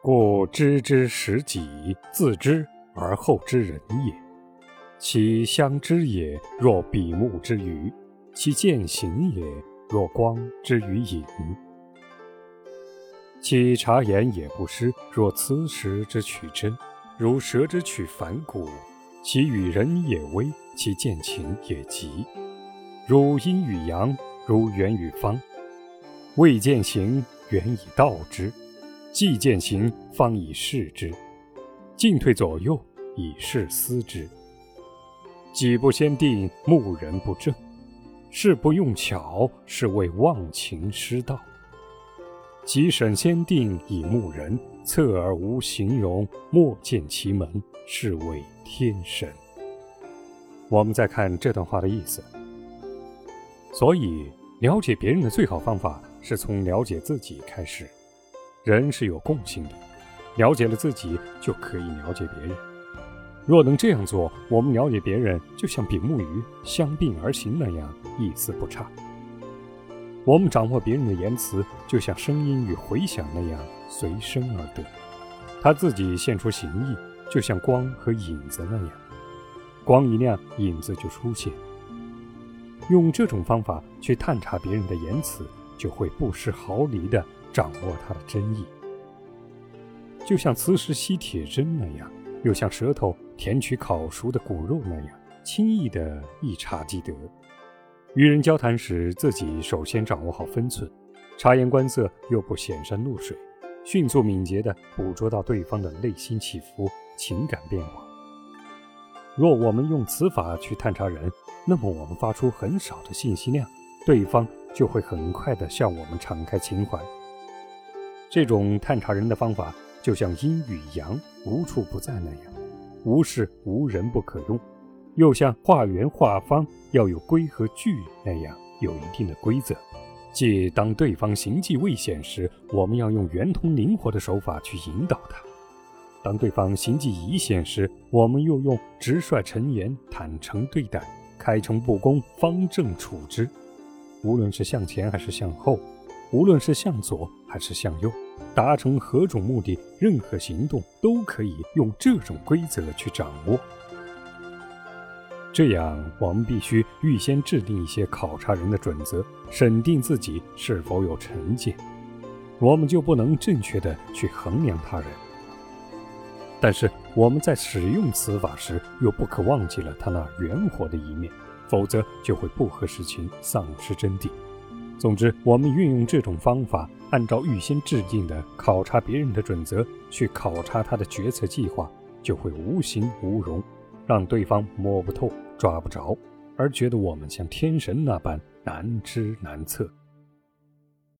故知之识己，自知而后知人也。其相知也，若比目之鱼；其见行也，若光之于影。其察言也不失，若磁石之取真，如蛇之取反骨。其与人也微，其见情也急，如阴与阳，如圆与方。未见行，远以道之。既见行，方以示之；进退左右，以示思之。己不先定，目人不正；事不用巧，是谓忘情失道。己审先定，以目人；侧而无形容，莫见其门，是谓天神。我们再看这段话的意思。所以，了解别人的最好方法是从了解自己开始。人是有共性的，了解了自己就可以了解别人。若能这样做，我们了解别人就像比目鱼相并而行那样，一丝不差。我们掌握别人的言辞，就像声音与回响那样随声而得。他自己现出形意，就像光和影子那样，光一亮，影子就出现。用这种方法去探查别人的言辞，就会不失毫厘的。掌握它的真意，就像磁石吸铁针那样，又像舌头舔取烤熟的骨肉那样，轻易的一察即得。与人交谈时，自己首先掌握好分寸，察言观色又不显山露水，迅速敏捷地捕捉到对方的内心起伏、情感变化。若我们用此法去探查人，那么我们发出很少的信息量，对方就会很快地向我们敞开情怀。这种探查人的方法，就像阴与阳无处不在那样，无事无人不可用；又像画圆画方要有规和矩那样，有一定的规则。即当对方行迹未显时，我们要用圆通灵活的手法去引导他；当对方行迹已显时，我们又用直率陈言、坦诚对待、开诚布公、方正处之。无论是向前还是向后。无论是向左还是向右，达成何种目的，任何行动都可以用这种规则去掌握。这样，我们必须预先制定一些考察人的准则，审定自己是否有成见，我们就不能正确的去衡量他人。但是，我们在使用此法时，又不可忘记了他那圆活的一面，否则就会不合实情，丧失真谛。总之，我们运用这种方法，按照预先制定的考察别人的准则去考察他的决策计划，就会无形无容，让对方摸不透、抓不着，而觉得我们像天神那般难知难测。